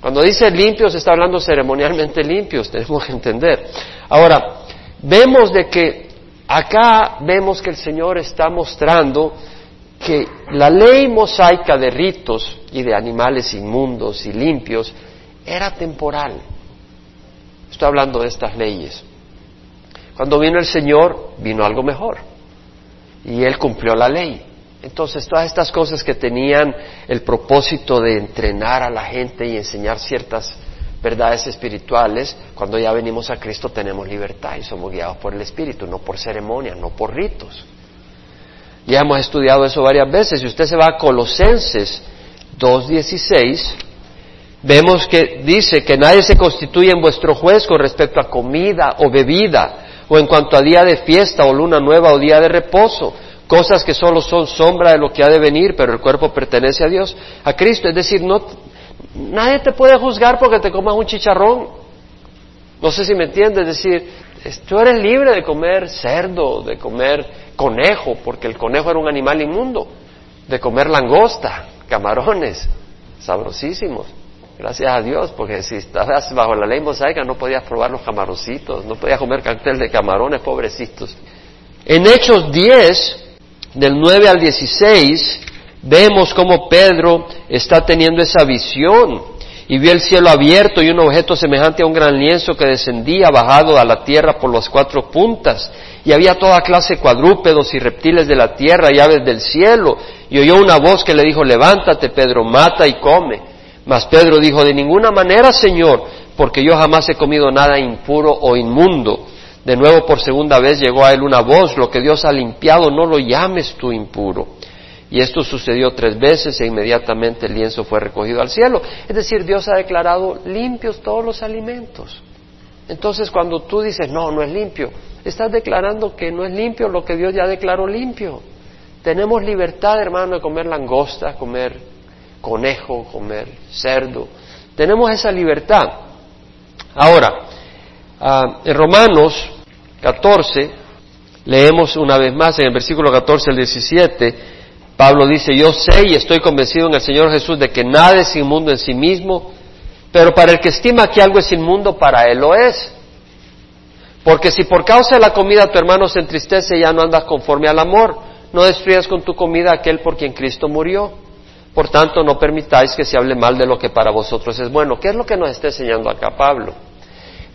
Cuando dice limpios, está hablando ceremonialmente limpios, tenemos que entender. Ahora, vemos de que Acá vemos que el Señor está mostrando que la ley mosaica de ritos y de animales inmundos y limpios era temporal. Estoy hablando de estas leyes. Cuando vino el Señor, vino algo mejor. Y Él cumplió la ley. Entonces, todas estas cosas que tenían el propósito de entrenar a la gente y enseñar ciertas verdades espirituales, cuando ya venimos a Cristo tenemos libertad y somos guiados por el Espíritu, no por ceremonia, no por ritos. Ya hemos estudiado eso varias veces. Si usted se va a Colosenses 2.16, vemos que dice que nadie se constituye en vuestro juez con respecto a comida o bebida, o en cuanto a día de fiesta o luna nueva o día de reposo, cosas que solo son sombra de lo que ha de venir, pero el cuerpo pertenece a Dios, a Cristo. Es decir, no, Nadie te puede juzgar porque te comas un chicharrón. No sé si me entiendes, es decir, tú eres libre de comer cerdo, de comer conejo, porque el conejo era un animal inmundo, de comer langosta, camarones, sabrosísimos. Gracias a Dios, porque si estabas bajo la ley mosaica no podías probar los camaroncitos, no podías comer cartel de camarones, pobrecitos. En Hechos 10, del 9 al 16, vemos cómo Pedro está teniendo esa visión y vio el cielo abierto y un objeto semejante a un gran lienzo que descendía bajado a la tierra por las cuatro puntas. Y había toda clase de cuadrúpedos y reptiles de la tierra y aves del cielo. Y oyó una voz que le dijo levántate Pedro mata y come mas Pedro dijo de ninguna manera Señor porque yo jamás he comido nada impuro o inmundo de nuevo por segunda vez llegó a él una voz lo que Dios ha limpiado no lo llames tú impuro Y esto sucedió tres veces e inmediatamente el lienzo fue recogido al cielo. Es decir, Dios ha declarado limpios todos los alimentos. Entonces, cuando tú dices, no, no es limpio, estás declarando que no es limpio lo que Dios ya declaró limpio. Tenemos libertad, hermano, de comer langosta, comer conejo, comer cerdo. Tenemos esa libertad. Ahora, ah, en Romanos 14, leemos una vez más en el versículo 14 al 17, Pablo dice, yo sé y estoy convencido en el Señor Jesús de que nada es inmundo en sí mismo, pero para el que estima que algo es inmundo, para él lo es. Porque si por causa de la comida tu hermano se entristece, ya no andas conforme al amor, no destruyas con tu comida aquel por quien Cristo murió. Por tanto, no permitáis que se hable mal de lo que para vosotros es bueno. ¿Qué es lo que nos está enseñando acá Pablo?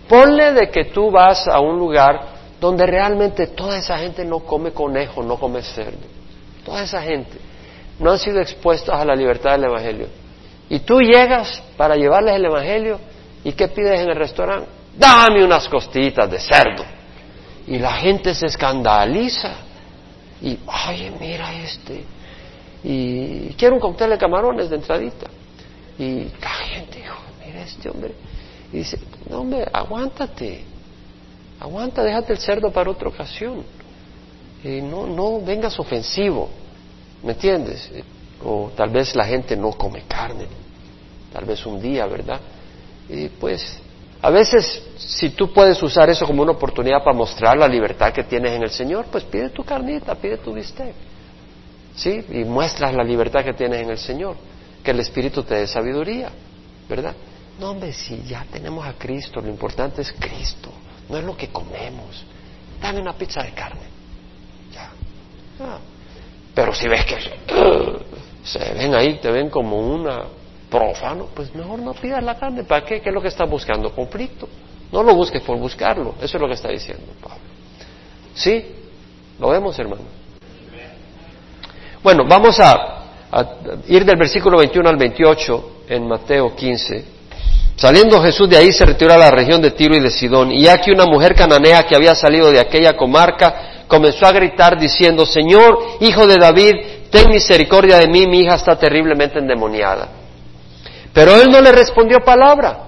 Ponle de que tú vas a un lugar donde realmente toda esa gente no come conejo, no come cerdo. Toda esa gente no han sido expuestos a la libertad del Evangelio. Y tú llegas para llevarles el Evangelio y ¿qué pides en el restaurante? Dame unas costitas de cerdo. Y la gente se escandaliza. Y, ay, mira este. Y quiero un cóctel de camarones de entradita. Y la gente dijo, mira este hombre. Y dice, no hombre, aguántate. Aguanta, déjate el cerdo para otra ocasión. Y no, no vengas ofensivo. ¿Me entiendes? O tal vez la gente no come carne. Tal vez un día, ¿verdad? Y pues, a veces, si tú puedes usar eso como una oportunidad para mostrar la libertad que tienes en el Señor, pues pide tu carnita, pide tu bistec. ¿Sí? Y muestras la libertad que tienes en el Señor. Que el Espíritu te dé sabiduría, ¿verdad? No, hombre, si ya tenemos a Cristo, lo importante es Cristo, no es lo que comemos. Dame una pizza de carne. Ya. Ah. Pero si ves que se ven ahí, te ven como una profano, pues mejor no pidas la carne. ¿Para qué? ¿Qué es lo que estás buscando? Conflicto. No lo busques por buscarlo. Eso es lo que está diciendo Pablo. ¿Sí? ¿Lo vemos, hermano? Bueno, vamos a, ir del versículo 21 al 28 en Mateo 15. Saliendo Jesús de ahí se retiró a la región de Tiro y de Sidón. Y aquí una mujer cananea que había salido de aquella comarca comenzó a gritar diciendo, Señor, hijo de David, ten misericordia de mí, mi hija está terriblemente endemoniada. Pero él no le respondió palabra.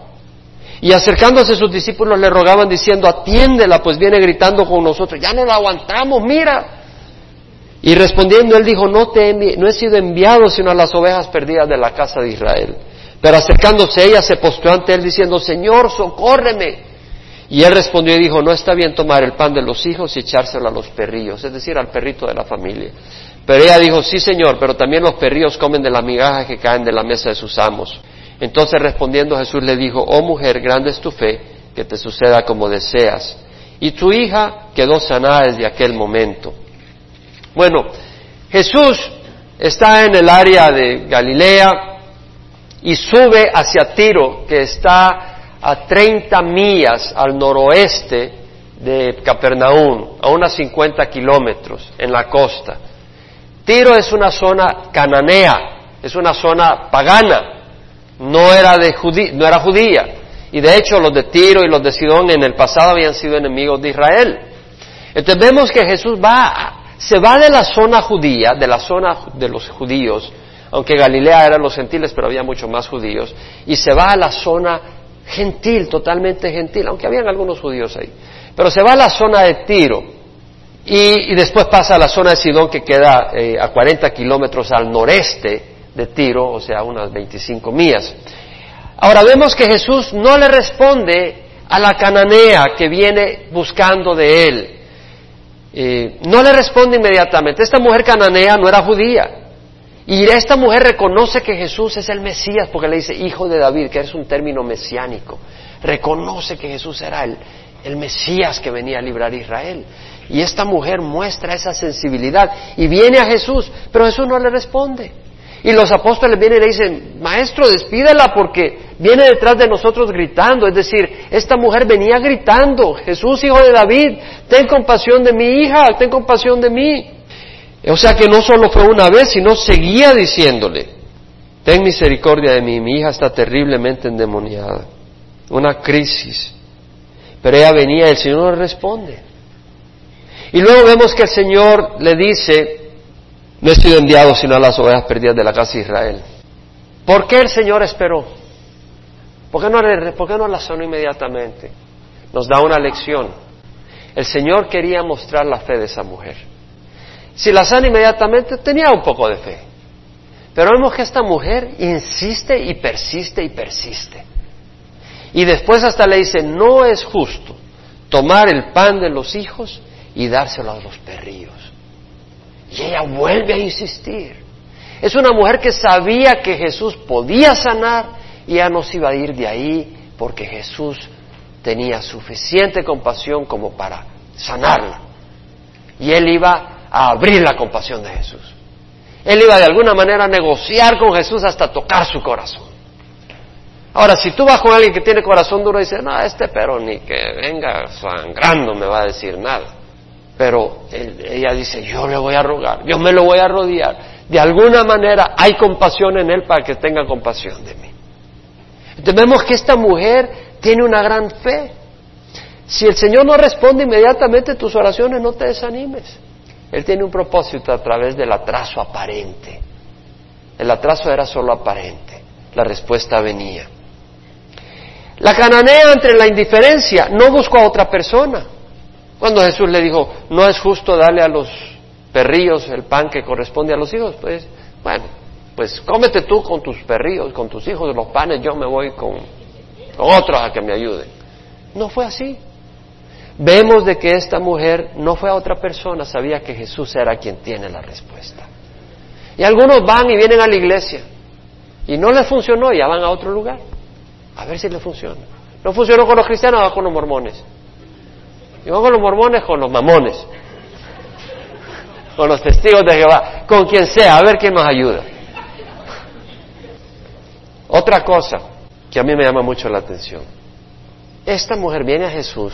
Y acercándose sus discípulos le rogaban diciendo, atiéndela, pues viene gritando con nosotros, ya no la aguantamos, mira. Y respondiendo él dijo, no, te he, no he sido enviado sino a las ovejas perdidas de la casa de Israel. Pero acercándose ella se postró ante él diciendo, Señor, socórreme. Y él respondió y dijo, no está bien tomar el pan de los hijos y echárselo a los perrillos, es decir, al perrito de la familia. Pero ella dijo, sí señor, pero también los perrillos comen de las migajas que caen de la mesa de sus amos. Entonces respondiendo Jesús le dijo, oh mujer, grande es tu fe, que te suceda como deseas. Y tu hija quedó sanada desde aquel momento. Bueno, Jesús está en el área de Galilea y sube hacia Tiro, que está a 30 millas al noroeste de Capernaum, a unos 50 kilómetros en la costa. Tiro es una zona cananea, es una zona pagana, no era, de no era judía. Y de hecho los de Tiro y los de Sidón en el pasado habían sido enemigos de Israel. Entonces vemos que Jesús va, se va de la zona judía, de la zona de los judíos, aunque Galilea eran los gentiles, pero había mucho más judíos, y se va a la zona gentil, totalmente gentil, aunque habían algunos judíos ahí. Pero se va a la zona de Tiro y, después pasa a la zona de Sidón que queda eh, a 40 kilómetros al noreste de Tiro, o sea, unas 25 millas. Ahora vemos que Jesús no le responde a la cananea que viene buscando de él. Eh, no le responde inmediatamente. Esta mujer cananea no era judía. Y esta mujer reconoce que Jesús es el Mesías porque le dice hijo de David, que es un término mesiánico. Reconoce que Jesús era el, el Mesías que venía a librar a Israel. Y esta mujer muestra esa sensibilidad y viene a Jesús, pero Jesús no le responde. Y los apóstoles vienen y le dicen, maestro, despídela porque viene detrás de nosotros gritando. Es decir, esta mujer venía gritando, Jesús, hijo de David, ten compasión de mi hija, ten compasión de mí. O sea que no solo fue una vez, sino seguía diciéndole, ten misericordia de mí, mi hija está terriblemente endemoniada. Una crisis. Pero ella venía y el Señor no le responde. Y luego vemos que el Señor le dice, No he sido enviado sino a las ovejas perdidas de la casa de Israel. ¿Por qué el Señor esperó? ¿Por qué no, por no la sanó inmediatamente? Nos da una lección. El Señor quería mostrar la fe de esa mujer. Si la sana inmediatamente, tenía un poco de fe. Pero vemos que esta mujer insiste y persiste y persiste. Y después hasta le dice, no es justo tomar el pan de los hijos y dárselo a los perrillos. Y ella vuelve a insistir. Es una mujer que sabía que Jesús podía sanar y ya no se iba a ir de ahí porque Jesús tenía suficiente compasión como para sanarla. Y él iba a abrir la compasión de Jesús. Él iba de alguna manera a negociar con Jesús hasta tocar su corazón. Ahora, si tú vas con alguien que tiene corazón duro y dice, no, este pero ni que venga sangrando me va a decir nada. Pero ella dice, yo le voy a rogar, yo me lo voy a rodear. De alguna manera hay compasión en él para que tenga compasión de mí. Entonces vemos que esta mujer tiene una gran fe. Si el Señor no responde inmediatamente tus oraciones, no te desanimes. Él tiene un propósito a través del atraso aparente. El atraso era solo aparente. La respuesta venía. La cananea entre la indiferencia no buscó a otra persona. Cuando Jesús le dijo, no es justo darle a los perrillos el pan que corresponde a los hijos, pues, bueno, pues cómete tú con tus perrillos, con tus hijos los panes, yo me voy con otros a que me ayuden. No fue así. Vemos de que esta mujer no fue a otra persona, sabía que Jesús era quien tiene la respuesta. Y algunos van y vienen a la iglesia y no les funcionó, ya van a otro lugar. A ver si les funciona. No funcionó con los cristianos, va con los mormones. Y van con los mormones, con los mamones. Con los testigos de Jehová, con quien sea, a ver quién nos ayuda. Otra cosa que a mí me llama mucho la atención. Esta mujer viene a Jesús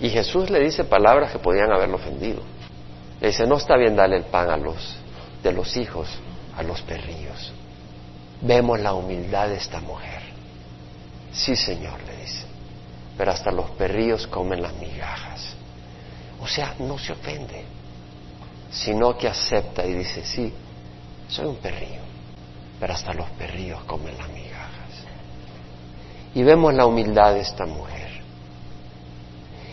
y Jesús le dice palabras que podían haberlo ofendido. Le dice, no está bien darle el pan a los, de los hijos a los perrillos. Vemos la humildad de esta mujer. Sí, Señor, le dice, pero hasta los perrillos comen las migajas. O sea, no se ofende, sino que acepta y dice, sí, soy un perrillo, pero hasta los perrillos comen las migajas. Y vemos la humildad de esta mujer.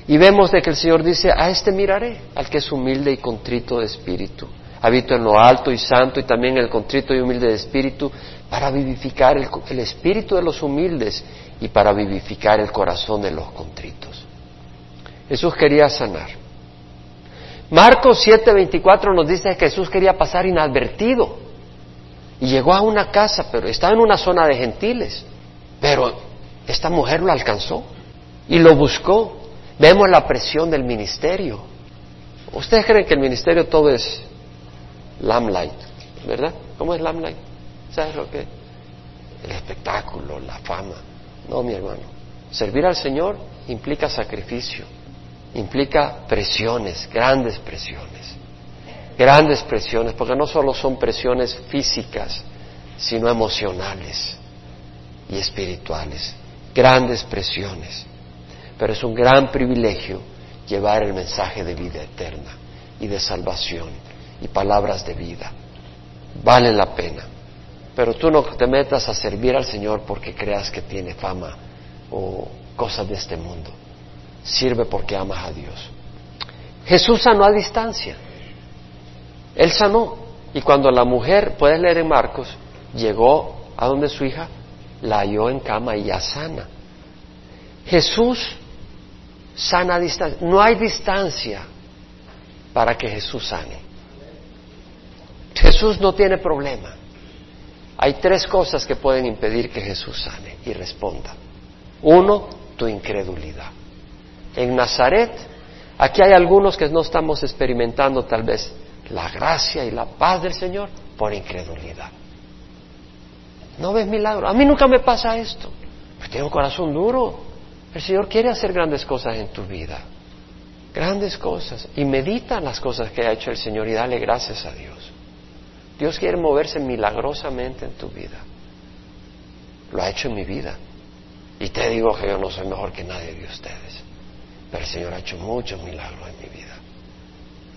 Y vemos de que el Señor dice, a este miraré, al que es humilde y contrito de espíritu. Habito en lo alto y santo y también el contrito y humilde de espíritu para vivificar el espíritu de los humildes y para vivificar el corazón de los contritos. Jesús quería sanar. Marcos 7:24 nos dice que Jesús quería pasar inadvertido y llegó a una casa, pero estaba en una zona de gentiles, pero esta mujer lo alcanzó y lo buscó Vemos la presión del ministerio. ¿Ustedes creen que el ministerio todo es lamplight, verdad? ¿Cómo es lamplight? ¿Sabes lo que? El espectáculo, la fama. No, mi hermano. Servir al Señor implica sacrificio, implica presiones, grandes presiones. Grandes presiones, porque no solo son presiones físicas, sino emocionales y espirituales. Grandes presiones pero es un gran privilegio llevar el mensaje de vida eterna y de salvación y palabras de vida. Vale la pena. Pero tú no te metas a servir al Señor porque creas que tiene fama o cosas de este mundo. Sirve porque amas a Dios. Jesús sanó a distancia. Él sanó. Y cuando la mujer, puedes leer en Marcos, llegó a donde su hija, la halló en cama y ya sana. Jesús sana distancia. No hay distancia para que Jesús sane. Jesús no tiene problema. Hay tres cosas que pueden impedir que Jesús sane y responda. Uno, tu incredulidad. En Nazaret, aquí hay algunos que no estamos experimentando tal vez la gracia y la paz del Señor por incredulidad. ¿No ves milagro? A mí nunca me pasa esto. Pues tengo corazón duro. El Señor quiere hacer grandes cosas en tu vida. Grandes cosas. Y medita las cosas que ha hecho el Señor y dale gracias a Dios. Dios quiere moverse milagrosamente en tu vida. Lo ha hecho en mi vida. Y te digo que yo no soy mejor que nadie de ustedes. Pero el Señor ha hecho muchos milagros en mi vida.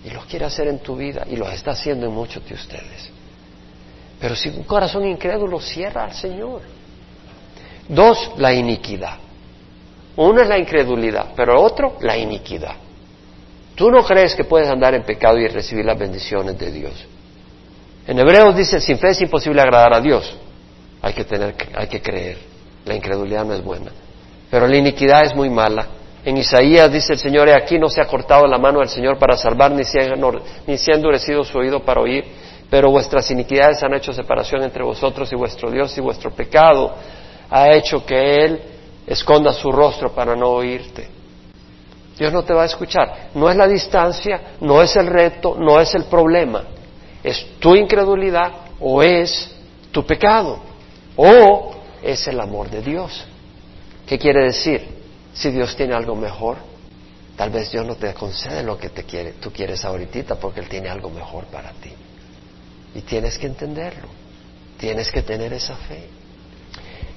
Y lo quiere hacer en tu vida y lo está haciendo en muchos de ustedes. Pero si un corazón incrédulo cierra al Señor. Dos, la iniquidad. Uno es la incredulidad, pero otro, la iniquidad. Tú no crees que puedes andar en pecado y recibir las bendiciones de Dios. En Hebreos dice, sin fe es imposible agradar a Dios. Hay que, tener, hay que creer. La incredulidad no es buena. Pero la iniquidad es muy mala. En Isaías dice el Señor, he aquí no se ha cortado la mano del Señor para salvar, ni se, ni se ha endurecido su oído para oír, pero vuestras iniquidades han hecho separación entre vosotros y vuestro Dios y vuestro pecado ha hecho que Él esconda su rostro para no oírte. Dios no te va a escuchar. No es la distancia, no es el reto, no es el problema. Es tu incredulidad o es tu pecado o es el amor de Dios. ¿Qué quiere decir? Si Dios tiene algo mejor, tal vez Dios no te concede lo que te quiere, tú quieres ahorita porque Él tiene algo mejor para ti. Y tienes que entenderlo. Tienes que tener esa fe.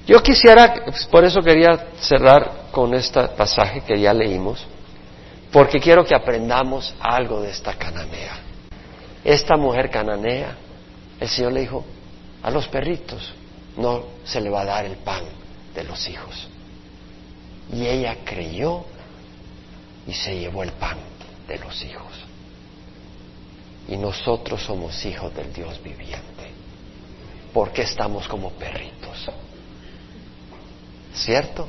Yo quisiera, por eso quería cerrar con este pasaje que ya leímos, porque quiero que aprendamos algo de esta cananea. Esta mujer cananea, el Señor le dijo, a los perritos no se le va a dar el pan de los hijos. Y ella creyó y se llevó el pan de los hijos. Y nosotros somos hijos del Dios viviente. ¿Por qué estamos como perritos? ¿Cierto?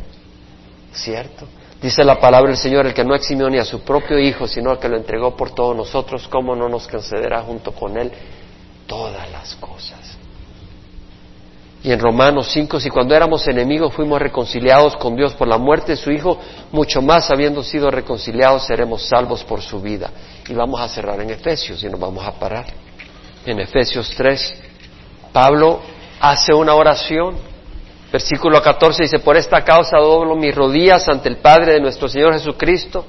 ¿Cierto? Dice la palabra del Señor, el que no eximió ni a su propio Hijo, sino al que lo entregó por todos nosotros, ¿cómo no nos concederá junto con Él todas las cosas? Y en Romanos 5, si cuando éramos enemigos fuimos reconciliados con Dios por la muerte de su Hijo, mucho más habiendo sido reconciliados seremos salvos por su vida. Y vamos a cerrar en Efesios y nos vamos a parar. En Efesios 3, Pablo hace una oración Versículo 14 dice, por esta causa doblo mis rodillas ante el Padre de nuestro Señor Jesucristo,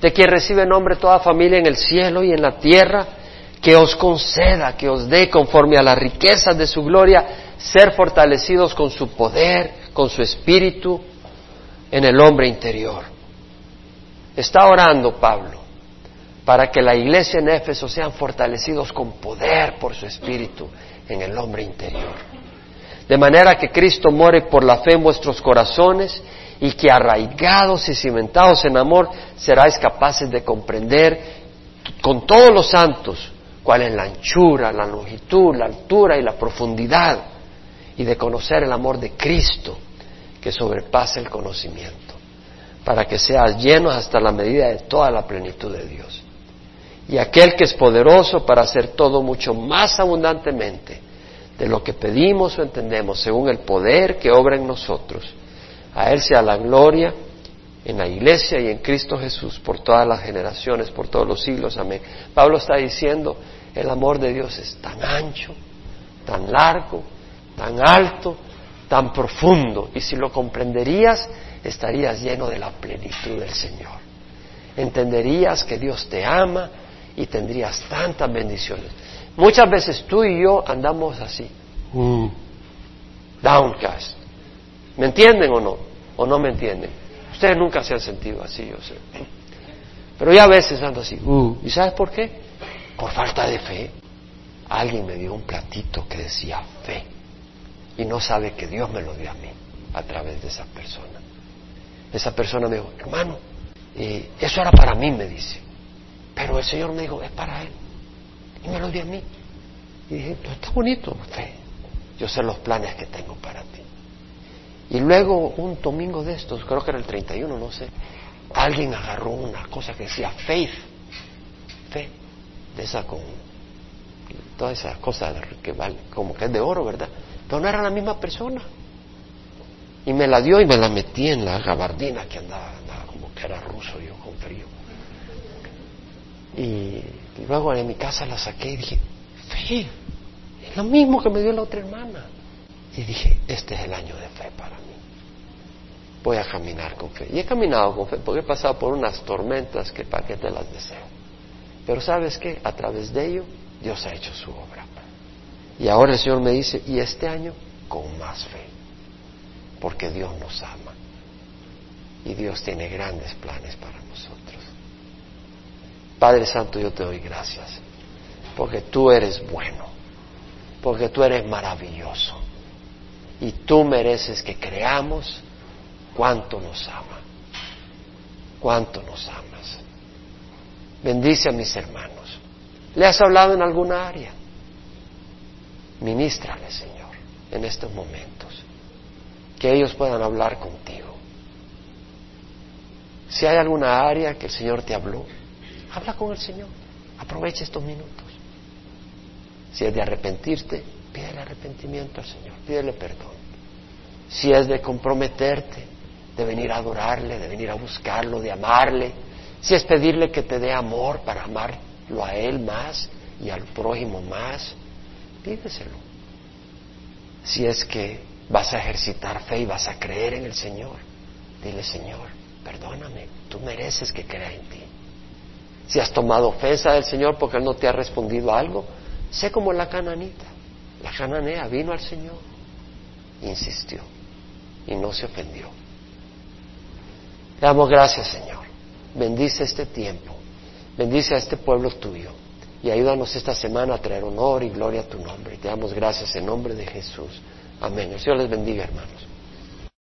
de quien recibe nombre toda familia en el cielo y en la tierra, que os conceda, que os dé conforme a las riquezas de su gloria, ser fortalecidos con su poder, con su espíritu en el hombre interior. Está orando Pablo para que la iglesia en Éfeso sean fortalecidos con poder por su espíritu en el hombre interior de manera que Cristo more por la fe en vuestros corazones y que arraigados y cimentados en amor seráis capaces de comprender con todos los santos cuál es la anchura, la longitud, la altura y la profundidad y de conocer el amor de Cristo que sobrepasa el conocimiento, para que seas llenos hasta la medida de toda la plenitud de Dios. Y aquel que es poderoso para hacer todo mucho más abundantemente de lo que pedimos o entendemos según el poder que obra en nosotros. A Él sea la gloria en la iglesia y en Cristo Jesús por todas las generaciones, por todos los siglos. Amén. Pablo está diciendo, el amor de Dios es tan ancho, tan largo, tan alto, tan profundo. Y si lo comprenderías, estarías lleno de la plenitud del Señor. Entenderías que Dios te ama y tendrías tantas bendiciones. Muchas veces tú y yo andamos así, mm. downcast. ¿Me entienden o no? ¿O no me entienden? Ustedes nunca se han sentido así, yo sé. Pero ya a veces ando así. Uh. ¿Y sabes por qué? Por falta de fe. Alguien me dio un platito que decía fe. Y no sabe que Dios me lo dio a mí a través de esa persona. Esa persona me dijo, hermano, eh, eso era para mí, me dice. Pero el Señor me dijo, es para Él y me lo di a mí. Y dije, pues está bonito, fe. Yo sé los planes que tengo para ti. Y luego un domingo de estos, creo que era el 31, no sé, alguien agarró una cosa que decía faith, fe, de esa con todas esas cosas que vale, como que es de oro, ¿verdad? Pero no era la misma persona. Y me la dio y me la metí en la gabardina que andaba, andaba como que era ruso yo con frío. Y y luego en mi casa la saqué y dije, fe, es lo mismo que me dio la otra hermana. Y dije, este es el año de fe para mí. Voy a caminar con fe. Y he caminado con fe porque he pasado por unas tormentas que para qué te las deseo. Pero sabes qué, a través de ello Dios ha hecho su obra. Y ahora el Señor me dice, y este año con más fe, porque Dios nos ama. Y Dios tiene grandes planes para nosotros. Padre Santo, yo te doy gracias, porque tú eres bueno, porque tú eres maravilloso, y tú mereces que creamos cuánto nos ama, cuánto nos amas. Bendice a mis hermanos. ¿Le has hablado en alguna área? Ministrale, Señor, en estos momentos, que ellos puedan hablar contigo. Si hay alguna área que el Señor te habló, habla con el Señor. Aprovecha estos minutos. Si es de arrepentirte, pídele arrepentimiento al Señor, pídele perdón. Si es de comprometerte, de venir a adorarle, de venir a buscarlo, de amarle, si es pedirle que te dé amor para amarlo a Él más y al prójimo más, pídeselo. Si es que vas a ejercitar fe y vas a creer en el Señor, dile Señor, perdóname, tú mereces que crea en ti. Si has tomado ofensa del Señor porque Él no te ha respondido algo, sé como la cananita. La cananea vino al Señor, insistió y no se ofendió. Le damos gracias, Señor. Bendice este tiempo. Bendice a este pueblo tuyo. Y ayúdanos esta semana a traer honor y gloria a tu nombre. Te damos gracias en nombre de Jesús. Amén. El Señor les bendiga, hermanos.